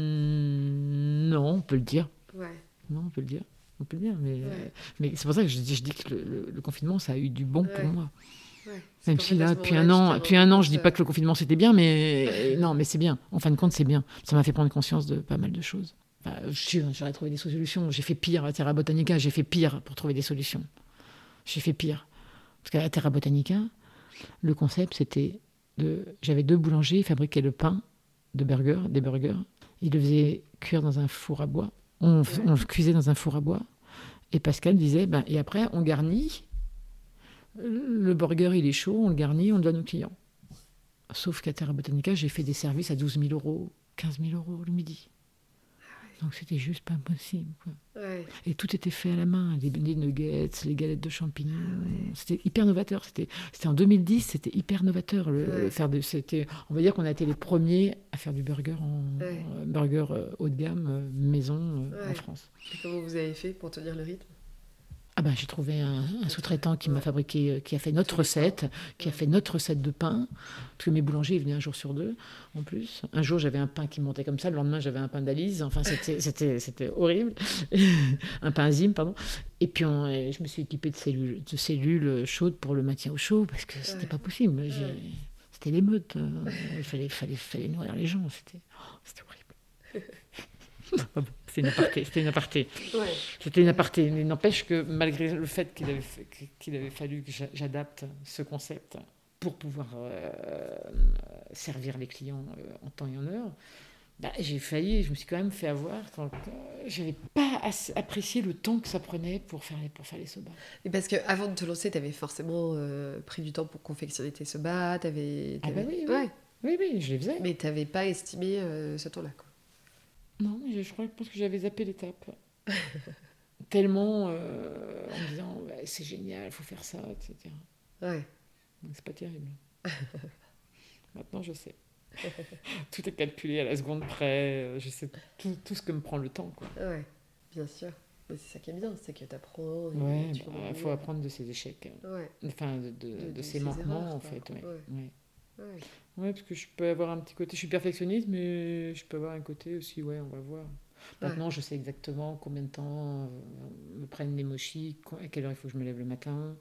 [SPEAKER 2] Hmm, non, on peut le dire.
[SPEAKER 1] Ouais.
[SPEAKER 2] Non, on peut le dire. On peut le dire, mais,
[SPEAKER 1] Ouais.
[SPEAKER 2] euh, mais c'est pour ça que je dis, je dis que le, le- le confinement, ça a eu du bon
[SPEAKER 1] Ouais.
[SPEAKER 2] pour moi. Même si là, depuis un an, depuis un an, je dis pas que le confinement c'était bien, mais euh, non, mais c'est bien. En fin de compte, c'est bien. Ça m'a fait prendre conscience de pas mal de choses. J'aurais trouvé des solutions. J'ai fait pire à Terra Botanica. J'ai fait pire pour trouver des solutions. J'ai fait pire parce qu'à Terra Botanica, le concept c'était de, j'avais deux boulangers, ils fabriquaient le pain de burger, des burgers. Ils le faisaient cuire dans un four à bois. On le cuisait dans un four à bois. Et Pascal disait, ben, et après on garnit. Le burger, il est chaud, on le garnit, on le donne aux clients. Sauf qu'à Terra Botanica, j'ai fait des services à 12 000 euros, 15 000 euros le midi. Donc c'était juste pas possible. quoi.
[SPEAKER 1] Ouais.
[SPEAKER 2] Et tout était fait à la main, les, les nuggets, les galettes de champignons. C'était hyper novateur. C'était c'était en 2010, c'était hyper novateur. Le,
[SPEAKER 1] Ouais.
[SPEAKER 2] le faire de, c'était, on va dire qu'on a été les premiers à faire du burger en euh, burger euh, haut de gamme, euh, maison euh, en France.
[SPEAKER 1] Et comment vous avez fait pour tenir le rythme?
[SPEAKER 2] Ah ben, j'ai trouvé un, un sous-traitant qui m'a fabriqué, euh, qui a fait notre recette, qui a fait notre recette de pain. Parce que mes boulangers ils venaient un jour sur deux, en plus. Un jour, j'avais un pain qui montait comme ça. Le lendemain, j'avais un pain d'Alice. Enfin, c'était, horrible. un pain Zim, pardon. Et puis, on- et je me suis équipée de cellules, de cellules chaudes pour le maintien au chaud, parce que c'était
[SPEAKER 1] Ouais.
[SPEAKER 2] pas possible. C'était l'émeute. euh, Il fallait, fallait, fallait nourrir les gens. C'était, oh, c'était horrible. C'était une aparté. C'était une aparté.
[SPEAKER 1] Ouais.
[SPEAKER 2] C'était une aparté. Mais n'empêche que malgré le fait qu'il avait, fait- qu'il avait fallu que j'a- j'adapte ce concept pour pouvoir euh, servir les clients euh, en temps et en heure, bah, j'ai failli, je me suis quand même fait avoir quand euh, j'avais pas assez apprécié le temps que ça prenait pour faire les, pour faire les sobas.
[SPEAKER 1] Et parce que avant de te lancer, tu avais forcément euh, pris du temps pour confectionner tes sobas, t'avais,
[SPEAKER 2] Ah bah oui, oui.
[SPEAKER 1] ouais.
[SPEAKER 2] Oui, oui, je les faisais.
[SPEAKER 1] mais t'avais pas estimé euh, ce temps-là. Quoi.
[SPEAKER 2] Non, je, je crois je pense que j'avais zappé l'étape. Tellement euh, en disant Ouais, c'est génial, il faut faire ça, etc.
[SPEAKER 1] Ouais.
[SPEAKER 2] Donc c'est pas terrible. Maintenant, je sais. tout est calculé à la seconde près. euh, Je sais tout, tout ce que me prend le temps. Quoi.
[SPEAKER 1] Ouais. Bien sûr. Mais c'est ça qui est bien, c'est que t'apprends. et
[SPEAKER 2] Ouais,
[SPEAKER 1] tu
[SPEAKER 2] il
[SPEAKER 1] comprends
[SPEAKER 2] faut apprendre de ses échecs.
[SPEAKER 1] Ouais.
[SPEAKER 2] Enfin, de, de,
[SPEAKER 1] De-
[SPEAKER 2] de
[SPEAKER 1] de
[SPEAKER 2] ses manquements,
[SPEAKER 1] erreurs,
[SPEAKER 2] en fait. Ouais.
[SPEAKER 1] Ouais.
[SPEAKER 2] Parce que je peux avoir un petit côté. Je suis perfectionniste, mais je peux avoir un côté aussi, ouais, on va voir. Maintenant, je sais exactement combien de temps euh, me prennent les mochis, à quelle heure il faut que je me lève le matin,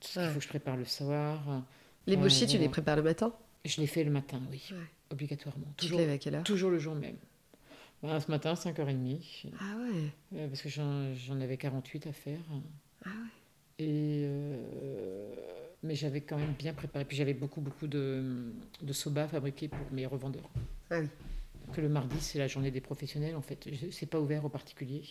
[SPEAKER 2] qu'il
[SPEAKER 1] Ouais.
[SPEAKER 2] faut que je prépare le soir.
[SPEAKER 1] Les mochis, tu les prépares le matin?
[SPEAKER 2] Je l'ai fait le matin, oui,
[SPEAKER 1] Ouais.
[SPEAKER 2] obligatoirement.
[SPEAKER 1] Tu te
[SPEAKER 2] Toujours,
[SPEAKER 1] lèves à quelle heure?
[SPEAKER 2] toujours le jour même. Ben, ce matin, 5h30.
[SPEAKER 1] Ah ouais.
[SPEAKER 2] Euh, parce que j'en j'en avais 48 à faire.
[SPEAKER 1] Ah ouais.
[SPEAKER 2] Et euh, mais j'avais quand même bien préparé. Puis j'avais beaucoup, beaucoup de, de soba fabriqués pour mes revendeurs.
[SPEAKER 1] Ah oui.
[SPEAKER 2] Que le mardi, c'est la journée des professionnels, en fait. C'est pas ouvert aux particuliers.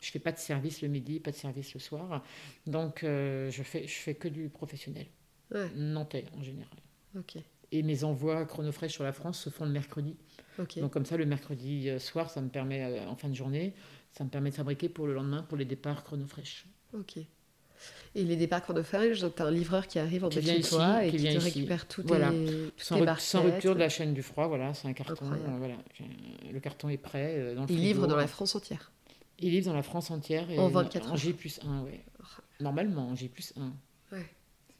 [SPEAKER 2] Je fais pas de service le midi, pas de service le soir. Donc, euh, je, fais, je fais que du professionnel.
[SPEAKER 1] Ouais.
[SPEAKER 2] Nantais, en général.
[SPEAKER 1] Ok.
[SPEAKER 2] Et mes envois chronofresh sur la France se font le mercredi.
[SPEAKER 1] Ok.
[SPEAKER 2] Donc comme ça, le mercredi euh, soir, ça me permet, euh, en fin de journée, ça me permet de fabriquer pour le lendemain, pour les départs chronofresh.
[SPEAKER 1] Ok. Et les départs chronophages, donc t'as un livreur qui arrive en bas de toi et
[SPEAKER 2] qui
[SPEAKER 1] qui, te
[SPEAKER 2] ici.
[SPEAKER 1] récupère tous
[SPEAKER 2] Voilà.
[SPEAKER 1] tes,
[SPEAKER 2] Sans,
[SPEAKER 1] tes
[SPEAKER 2] sans rupture de la chaîne du froid, voilà, c'est un carton. Euh, voilà, J'ai- le carton est prêt euh, dans le
[SPEAKER 1] Il livre dans la France entière.
[SPEAKER 2] Il livre dans la France entière. Et
[SPEAKER 1] En 24
[SPEAKER 2] en J plus 1, oui. Normalement, en J plus 1.
[SPEAKER 1] Ouais.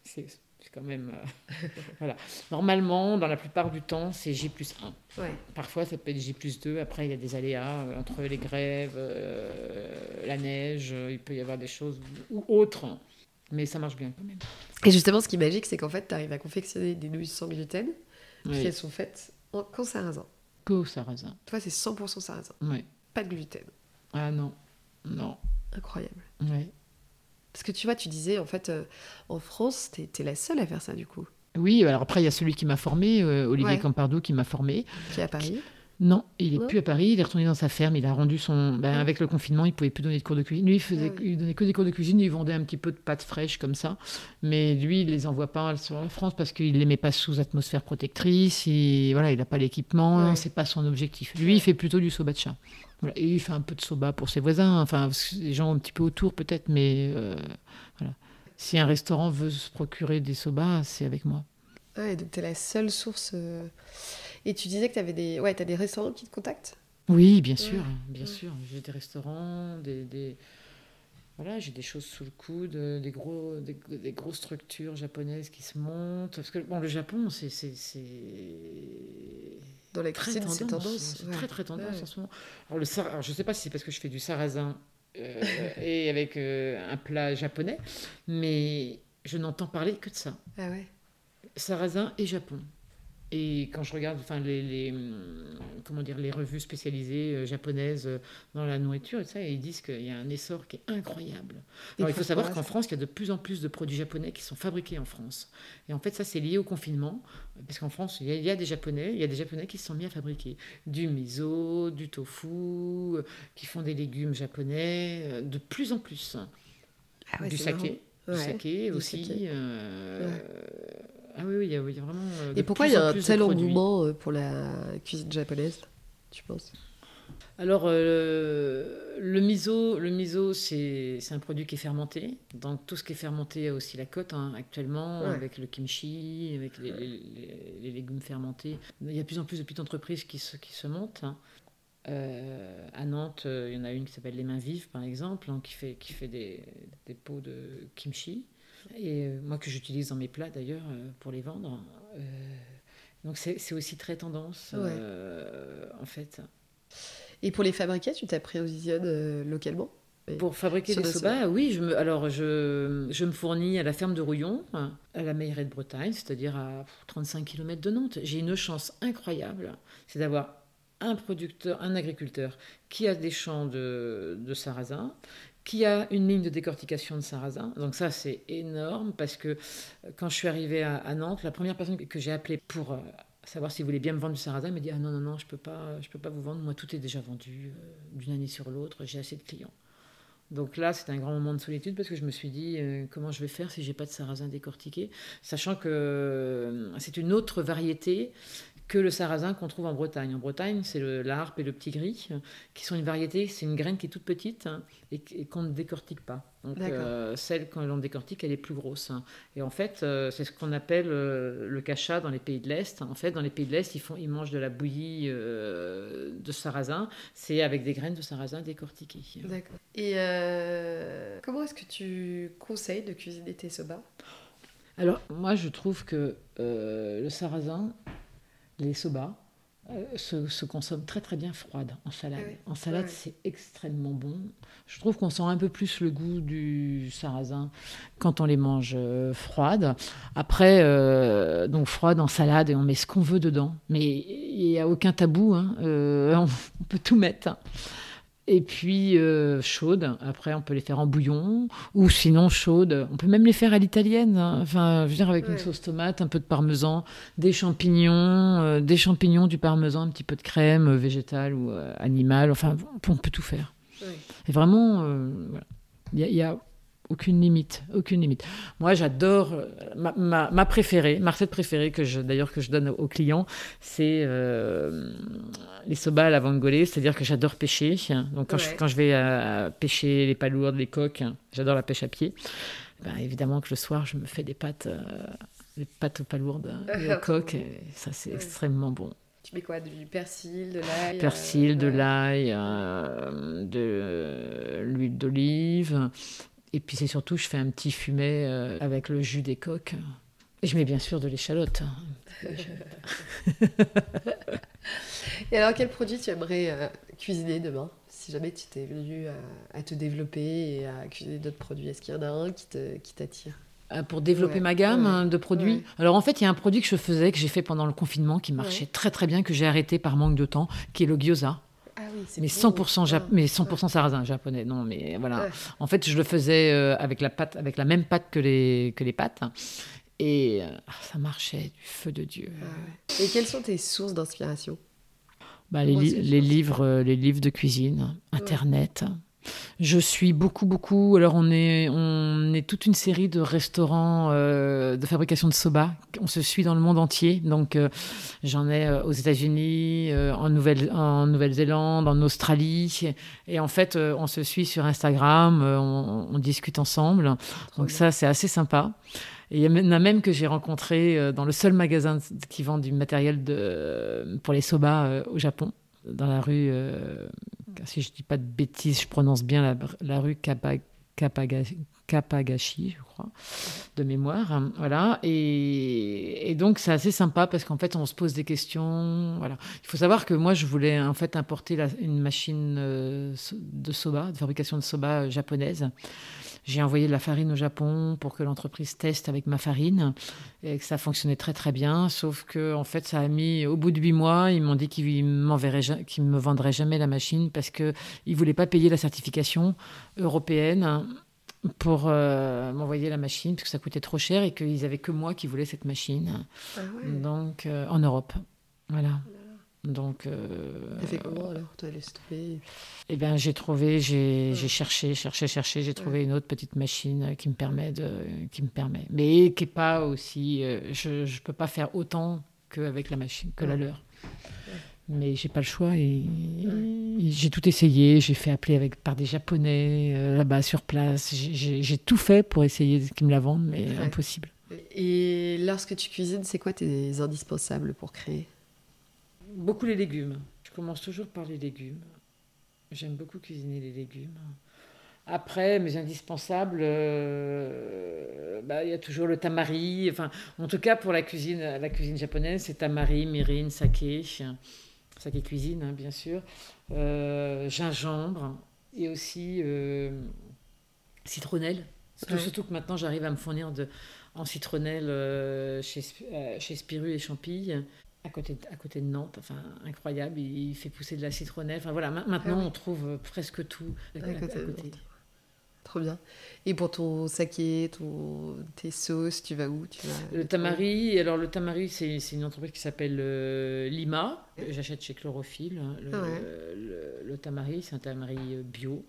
[SPEAKER 2] C'est c'est quand même... euh, voilà. Normalement, dans la plupart du temps, c'est J plus 1.
[SPEAKER 1] Ouais.
[SPEAKER 2] Parfois, ça peut être J plus 2. Après, il y a des aléas euh, entre les grèves, euh, la neige, il peut y avoir des choses ou autres. Mais ça marche bien quand même.
[SPEAKER 1] Et justement, ce qui est magique, c'est qu'en fait, tu arrives à confectionner des nouilles sans gluten,
[SPEAKER 2] Oui.
[SPEAKER 1] puis elles sont faites en, qu'en sarrasin.
[SPEAKER 2] Qu'au sarrasin.
[SPEAKER 1] Toi, c'est 100% sarrasin.
[SPEAKER 2] Ouais.
[SPEAKER 1] Pas de gluten.
[SPEAKER 2] Ah non. Non.
[SPEAKER 1] Incroyable.
[SPEAKER 2] Ouais.
[SPEAKER 1] Parce que tu vois, tu disais, en fait, euh, en France, t'es es la seule à faire ça, du coup,
[SPEAKER 2] Oui, alors après, il y a celui qui m'a formé, euh, Olivier
[SPEAKER 1] Ouais.
[SPEAKER 2] Campardo, qui m'a formé.
[SPEAKER 1] qui est à Paris.
[SPEAKER 2] Non, il est
[SPEAKER 1] Non
[SPEAKER 2] plus à Paris, il est retourné dans sa ferme, il a rendu son... ben,
[SPEAKER 1] Ah.
[SPEAKER 2] Avec le confinement, il pouvait plus donner de cours de cuisine. Lui, il, faisait...
[SPEAKER 1] Ah oui.
[SPEAKER 2] il donnait que des cours de cuisine, il vendait un petit peu de pâtes fraîches comme ça. Mais lui, il les envoie pas sur la France parce qu'il les met pas sous atmosphère protectrice, il voilà, il n'a pas l'équipement,
[SPEAKER 1] Ouais.
[SPEAKER 2] c'est pas son objectif. Lui, il fait plutôt du soba de chat. Voilà. Et il fait un peu de soba pour ses voisins, enfin, les gens un petit peu autour peut-être, mais euh, voilà. Si un restaurant veut se procurer des sobas, c'est avec moi.
[SPEAKER 1] Ouais, donc t'es la seule source. euh, Et tu disais que t'avais des... Ouais, t'as des restaurants qui te contactent?
[SPEAKER 2] Oui, bien sûr,
[SPEAKER 1] Ouais,
[SPEAKER 2] bien sûr. J'ai des restaurants, des, des, voilà, j'ai des choses sous le coude, des, gros, des, grosses structures japonaises qui se montent. Parce que bon, le Japon, c'est.
[SPEAKER 1] Dans la cuisine, c'est tendance.
[SPEAKER 2] C'est très, très tendance en ce moment. Alors, le, alors je ne sais pas si c'est parce que je fais du sarrasin et avec un plat japonais, mais je n'entends parler que de ça.
[SPEAKER 1] Ah ouais
[SPEAKER 2] Sarrasin et Japon. Et quand je regarde enfin, les, les, comment dire, les revues spécialisées euh, japonaises euh, dans la nourriture, et ça, ils disent qu'il y a un essor qui est incroyable. Alors, il faut savoir qu'en France, il y a de plus en plus de produits japonais qui sont fabriqués en France. Et en fait, ça, c'est lié au confinement, parce qu'en France, il y, a, des Japonais, il y a des Japonais qui se sont mis à fabriquer du miso, du tofu, euh, qui font des légumes japonais, de plus en plus. Ah du saké. Du saké aussi. Ah oui, il y, a vraiment.
[SPEAKER 1] Euh, Et pourquoi il y a un tel engouement euh, pour la cuisine japonaise, tu penses?
[SPEAKER 2] Alors, euh, le miso, le miso c'est un produit qui est fermenté. Donc, tout ce qui est fermenté a aussi la cote hein, actuellement, avec le kimchi, avec les, légumes fermentés. Il y a de plus en plus de petites entreprises qui se, qui se montent. Hein. à Nantes, il y en a une qui s'appelle Les Mains Vives, par exemple, hein, qui fait, qui fait des, des pots de kimchi et euh, moi que j'utilise dans mes plats d'ailleurs euh, pour les vendre. Euh, donc c'est aussi très tendance en fait.
[SPEAKER 1] Et pour les fabriquer, tu t'approvisionnes localement?
[SPEAKER 2] Pour fabriquer des soba, oui. Je me, alors, je, je, me fournis à la ferme de Rouillon, à la meillerie de Bretagne, c'est-à-dire à 35 km de Nantes. J'ai une chance incroyable, c'est d'avoir un producteur, un agriculteur qui a des champs de, de sarrasin, qui a une ligne de décortication de sarrasin. Donc ça, c'est énorme parce que euh, quand je suis arrivée à, Nantes, la première personne que j'ai appelée pour euh, savoir s'il voulait bien me vendre du sarrasin me dit ah non non non je peux pas je peux pas vous vendre. Moi tout est déjà vendu euh, d'une année sur l'autre. J'ai assez de clients. Donc là, c'est un grand moment de solitude parce que je me suis dit comment je vais faire si j'ai pas de sarrasin décortiqué, sachant que c'est une autre variété que le sarrasin qu'on trouve en Bretagne. En Bretagne, c'est l'harpe et le petit gris, qui sont une variété, c'est une graine qui est toute petite hein, et, qu'on ne décortique pas. Donc euh, celle, quand l'on décortique, elle est plus grosse. Hein. Et en fait, euh, c'est ce qu'on appelle euh, le cachat dans les pays de l'Est. En fait, dans les pays de l'Est, ils, font, ils mangent de la bouillie de sarrasin. C'est avec des graines de sarrasin décortiquées.
[SPEAKER 1] D'accord. Et comment est-ce que tu conseilles de cuisiner tes soba?
[SPEAKER 2] Alors, moi, je trouve que le sarrasin, les soba euh, se, consomment très très bien froides en salade. En salade, c'est extrêmement bon. Je trouve qu'on sent un peu plus le goût du sarrasin quand on les mange euh, froides. Après, euh, donc froides en salade et on met ce qu'on veut dedans. Mais il n'y a aucun tabou. Hein. on, peut tout mettre. Et puis euh, chaude, après on peut les faire en bouillon, ou sinon chaude, on peut même les faire à l'italienne, hein. enfin je veux dire avec une sauce tomate, un peu de parmesan, des champignons, euh, des champignons, du parmesan, un petit peu de crème euh, végétale ou animale, enfin on peut tout faire. Et vraiment, il y, a aucune limite, aucune limite. Moi, j'adore euh, ma, ma, préférée, ma recette préférée que je d'ailleurs que je donne aux clients, c'est euh, les soba à la vangolée, c'est-à-dire que j'adore pêcher. Donc quand, je, quand je vais euh, pêcher les palourdes, les coques, j'adore la pêche à pied. Ben, évidemment que le soir, je me fais des pâtes, des pâtes aux palourdes et aux coques. Et ça, c'est extrêmement bon.
[SPEAKER 1] Tu mets quoi? Du persil, de l'ail
[SPEAKER 2] Persil, de l'ail, de l'huile d'olive, et puis c'est surtout, je fais un petit fumet euh, avec le jus des coques. Et je mets bien sûr de l'échalote.
[SPEAKER 1] et alors, quel produit tu aimerais euh, cuisiner demain Si jamais tu t'es venu à, te développer et à cuisiner d'autres produits, est-ce qu'il y en a un qui t'attire?
[SPEAKER 2] Ah, pour développer ma gamme hein, de produits? Alors en fait, il y a un produit que je faisais, que j'ai fait pendant le confinement, qui marchait très très bien, que j'ai arrêté par manque de temps, qui est le gyoza. Ah mais 100%, mais 100% sarrasin japonais. Non, mais voilà. En fait, je le faisais euh, avec la pâte, avec la même pâte que les que les pâtes, et euh, ça marchait du feu de dieu.
[SPEAKER 1] Et quelles sont tes sources d'inspiration?
[SPEAKER 2] Bah, les, les livres, euh, les livres de cuisine, Internet. Je suis beaucoup, beaucoup. Alors, on est, on est toute une série de restaurants euh, de fabrication de soba. On se suit dans le monde entier. Donc, euh, j'en ai euh, aux États-Unis, en Nouvelle, en Nouvelle-Zélande, en Australie. Et en fait, on se suit sur Instagram. On, discute ensemble. Donc, ça, c'est assez sympa. Et il y en a même que j'ai rencontré dans le seul magasin qui vend du matériel de, pour les soba au Japon dans la rue, si je dis pas de bêtises, je prononce bien la, rue Kaba, Kapagashi, je crois, de mémoire. Voilà. Et, donc, c'est assez sympa parce qu'en fait, on se pose des questions. Voilà. Il faut savoir que moi, je voulais en fait importer une machine euh, de soba, de fabrication de soba euh, japonaise. J'ai envoyé de la farine au Japon pour que l'entreprise teste avec ma farine et que ça fonctionnait très très bien. Sauf que en fait, ça a mis au bout de huit mois, ils m'ont dit qu'ils ne me vendraient jamais la machine parce qu'ils ne voulaient pas payer la certification européenne pour euh, m'envoyer la machine parce que ça coûtait trop cher et qu'ils avaient que moi qui voulais cette machine. Ah Donc euh, en Europe, voilà. Donc.
[SPEAKER 1] Euh, fait comment alors laissé tomber
[SPEAKER 2] Eh bien, j'ai trouvé, j'ai cherché, cherché, cherché, j'ai trouvé une autre petite machine qui me permet de, qui me permet, mais qui est pas aussi, je ne peux pas faire autant qu'avec la machine, que la leur. Mais j'ai pas le choix et, j'ai tout essayé. J'ai fait appeler avec, par des Japonais euh, là-bas sur place. J'ai tout fait pour essayer qu'ils me la vendent, mais impossible.
[SPEAKER 1] Et lorsque tu cuisines, c'est quoi tes indispensables pour créer?
[SPEAKER 2] Beaucoup les légumes. Je commence toujours par les légumes. J'aime beaucoup cuisiner les légumes. Après, mes indispensables, euh, bah, il y a toujours le tamari. Enfin, en tout cas, pour la cuisine, la cuisine japonaise, c'est tamari, mirin, saké est cuisine, hein, bien sûr, euh, gingembre et aussi euh, citronnelle. Surtout, que maintenant, j'arrive à me fournir de, en citronnelle chez, chez Spiru et Champille. À côté, de, à côté de Nantes, enfin incroyable, il fait pousser de la citronnelle. Enfin voilà, maintenant ah on trouve presque tout à, côté.
[SPEAKER 1] Trop bien. Et pour ton saké, ton, tes sauces, tu vas où? Tu vas,
[SPEAKER 2] Le tamari, alors le tamari, c'est une entreprise qui s'appelle euh, Lima. J'achète chez Chlorophylle. Hein, le, ah le, tamari, c'est un tamari euh, bio.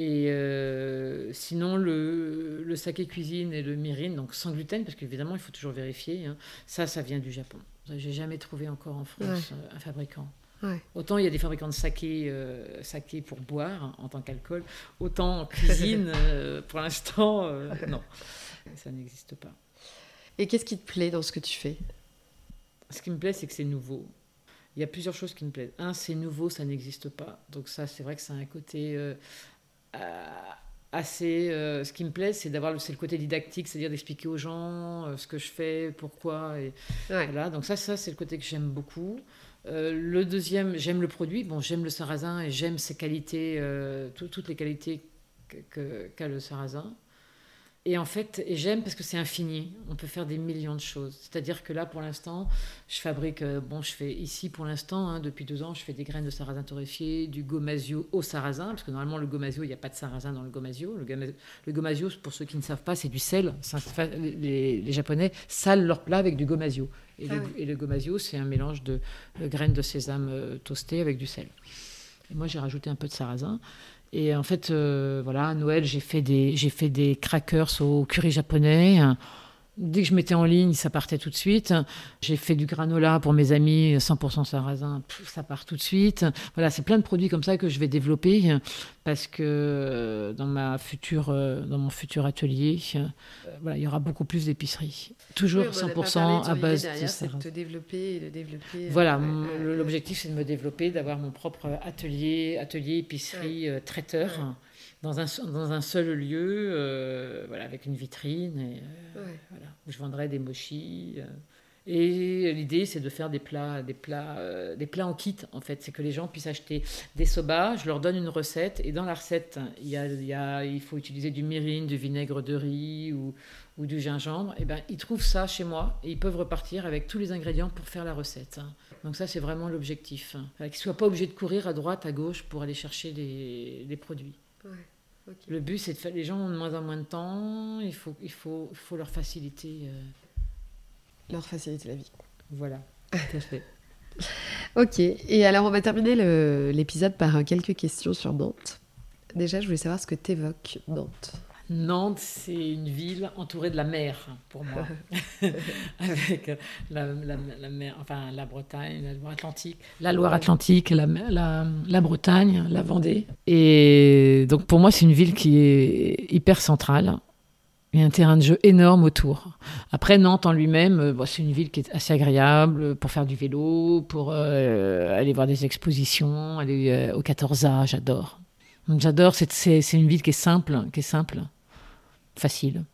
[SPEAKER 2] Et euh, sinon, le, le, saké cuisine et le mirin, donc sans gluten, parce qu'évidemment, il faut toujours vérifier, hein, ça, ça vient du Japon. J'ai jamais trouvé encore en France un fabricant. Autant il y a des fabricants de saké, euh, saké pour boire en tant qu'alcool, autant en cuisine, euh, pour l'instant, euh, non, ça n'existe pas.
[SPEAKER 1] Et qu'est-ce qui te plaît dans ce que tu fais?
[SPEAKER 2] Ce qui me plaît, c'est que c'est nouveau. Il y a plusieurs choses qui me plaisent. Un, c'est nouveau, ça n'existe pas. Donc ça, c'est vrai que c'est un côté assez... ce qui me plaît, c'est d'avoir le, le côté didactique, c'est-à-dire d'expliquer aux gens ce que je fais, pourquoi. Et, voilà. Donc ça, ça c'est le côté que j'aime beaucoup. Euh, le deuxième, j'aime le produit. Bon, j'aime le sarrasin et j'aime ses qualités, euh, toutes les qualités qu'a le sarrasin. Et en fait, et j'aime parce que c'est infini. On peut faire des millions de choses. C'est-à-dire que là, pour l'instant, je fabrique. Euh, bon, je fais ici pour l'instant, hein, depuis deux ans, je fais des graines de sarrasin torréfié, du gomasio au sarrasin, parce que normalement le gomasio, il n'y a pas de sarrasin dans le gomasio. Le, gomasio, pour ceux qui ne savent pas, c'est du sel. Les, les, Japonais salent leur plat avec du gomasio. Et, le, ah et le gomasio, c'est un mélange de, de, graines de sésame euh, toastées avec du sel. Et moi, j'ai rajouté un peu de sarrasin. Et en fait, euh, voilà, à Noël, j'ai fait des, j'ai fait des crackers au curry japonais. Dès que je mettais en ligne, ça partait tout de suite. J'ai fait du granola pour mes amis, 100% sarrasin, ça part tout de suite. Voilà, c'est plein de produits comme ça que je vais développer parce que euh, dans, ma future, euh, dans mon futur atelier, euh, voilà, il y aura beaucoup plus d'épicerie. Toujours 100% à base de
[SPEAKER 1] sarrasin. De développer et de développer.
[SPEAKER 2] Voilà, l'objectif c'est de me développer, d'avoir mon propre atelier, atelier épicerie traiteur dans un, dans un seul lieu, euh, voilà, avec une vitrine, et, euh, voilà, où je vendrais des mochis. Euh. Et l'idée, c'est de faire des plats, des plats, des plats en kit, en fait. C'est que les gens puissent acheter des soba, je leur donne une recette, et dans la recette, il, y a, il, y a, il faut utiliser du mirin, du vinaigre de riz ou, ou du gingembre. Et ben, ils trouvent ça chez moi, et ils peuvent repartir avec tous les ingrédients pour faire la recette. Donc ça, c'est vraiment l'objectif. Qu'ils ne soient pas obligés de courir à droite, à gauche pour aller chercher les, les produits. Le but, c'est de faire. Les gens ont de moins en moins de temps. Il faut, il faut, il faut leur faciliter. Euh,
[SPEAKER 1] leur faciliter la vie.
[SPEAKER 2] Voilà, tout à fait.
[SPEAKER 1] ok. Et alors, on va terminer l'épisode par euh, quelques questions sur Nantes. Déjà, je voulais savoir ce que t'évoques Nantes.
[SPEAKER 2] Nantes, c'est une ville entourée de la mer pour moi, avec la, mer, enfin la Bretagne, la Loire-Atlantique, la Loire-Atlantique, la, la, Bretagne, la Vendée. Et donc pour moi, c'est une ville qui est hyper centrale. Il y a un terrain de jeu énorme autour. Après, Nantes en lui-même, c'est une ville qui est assez agréable pour faire du vélo, pour euh, aller voir des expositions, aller euh, au 14A, j'adore. J'adore, c'est une ville qui est simple, qui est simple, facile.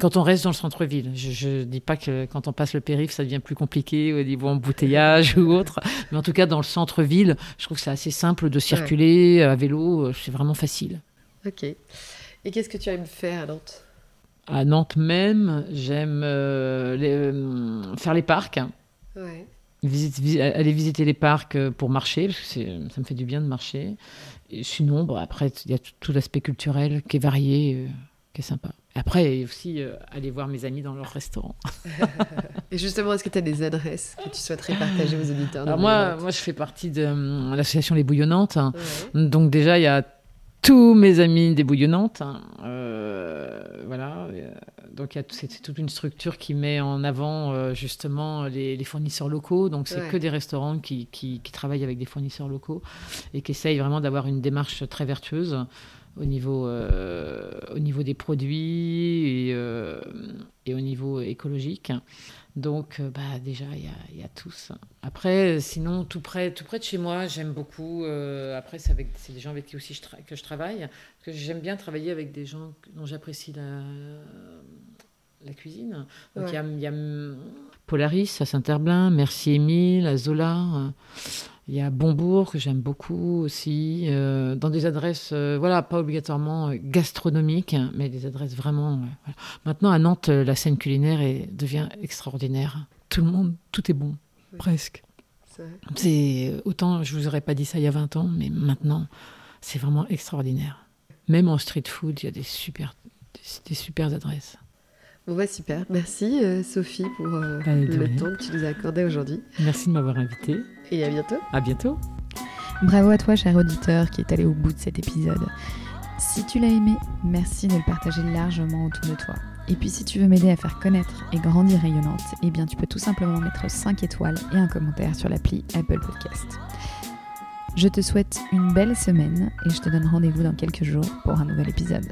[SPEAKER 2] Quand on reste dans le centre-ville, je ne dis pas que quand on passe le périph', ça devient plus compliqué au niveau embouteillage ou autre, mais en tout cas dans le centre-ville, je trouve que c'est assez simple de circuler à vélo, c'est vraiment facile.
[SPEAKER 1] Ok. Et qu'est-ce que tu aimes faire à Nantes?
[SPEAKER 2] À Nantes même, j'aime euh, euh, faire les parcs. Ouais. aller visiter les parcs euh, pour marcher, parce que ça me fait du bien de marcher. Et sinon, bon, après, il y a tout, l'aspect culturel qui est varié, qui est sympa. Après, aussi aller voir mes amis dans leur restaurant.
[SPEAKER 1] et justement, est-ce que tu as des adresses que tu souhaiterais partager aux auditeurs
[SPEAKER 2] Alors moi, moi, je fais partie de l'association Les Bouillonnantes. Donc déjà, il y a tous mes amis des bouillonnantes. Hein. Euh, voilà. Euh, donc c'est toute une structure qui met en avant euh, justement les, fournisseurs locaux. Donc c'est que des restaurants qui, qui, travaillent avec des fournisseurs locaux et qui essayent vraiment d'avoir une démarche très vertueuse au niveau, au niveau des produits et, et au niveau écologique. Donc, euh, bah, déjà, il y a, tous. Après, sinon, tout près, tout près de chez moi, j'aime beaucoup. Euh, après, c'est, des gens avec qui aussi je que je travaille. Parce que j'aime bien travailler avec des gens dont j'apprécie la, la cuisine. Donc, il y, a, Polaris à Saint-Herblain, Merci Émile, à Zola. Il y a Bonbourg, que j'aime beaucoup aussi, euh, dans des adresses, euh, voilà, pas obligatoirement gastronomiques, mais des adresses vraiment. Maintenant, à Nantes, la scène culinaire est, devient extraordinaire. Tout le monde, tout est bon, presque. C'est autant, je vous aurais pas dit ça il y a 20 ans, mais maintenant, c'est vraiment extraordinaire. Même en street food, il y a des super, des super adresses.
[SPEAKER 1] Bon bah super, merci euh, Sophie pour euh, bah, le temps que tu nous as accordé aujourd'hui.
[SPEAKER 2] Merci de m'avoir invité.
[SPEAKER 1] Et à bientôt.
[SPEAKER 2] À bientôt.
[SPEAKER 3] Bravo à toi cher auditeur qui est allé au bout de cet épisode. Si tu l'as aimé, merci de le partager largement autour de toi. Et puis si tu veux m'aider à faire connaître et grandir rayonnante, eh bien tu peux tout simplement mettre 5 étoiles et un commentaire sur l'appli Apple Podcast. Je te souhaite une belle semaine et je te donne rendez-vous dans quelques jours pour un nouvel épisode.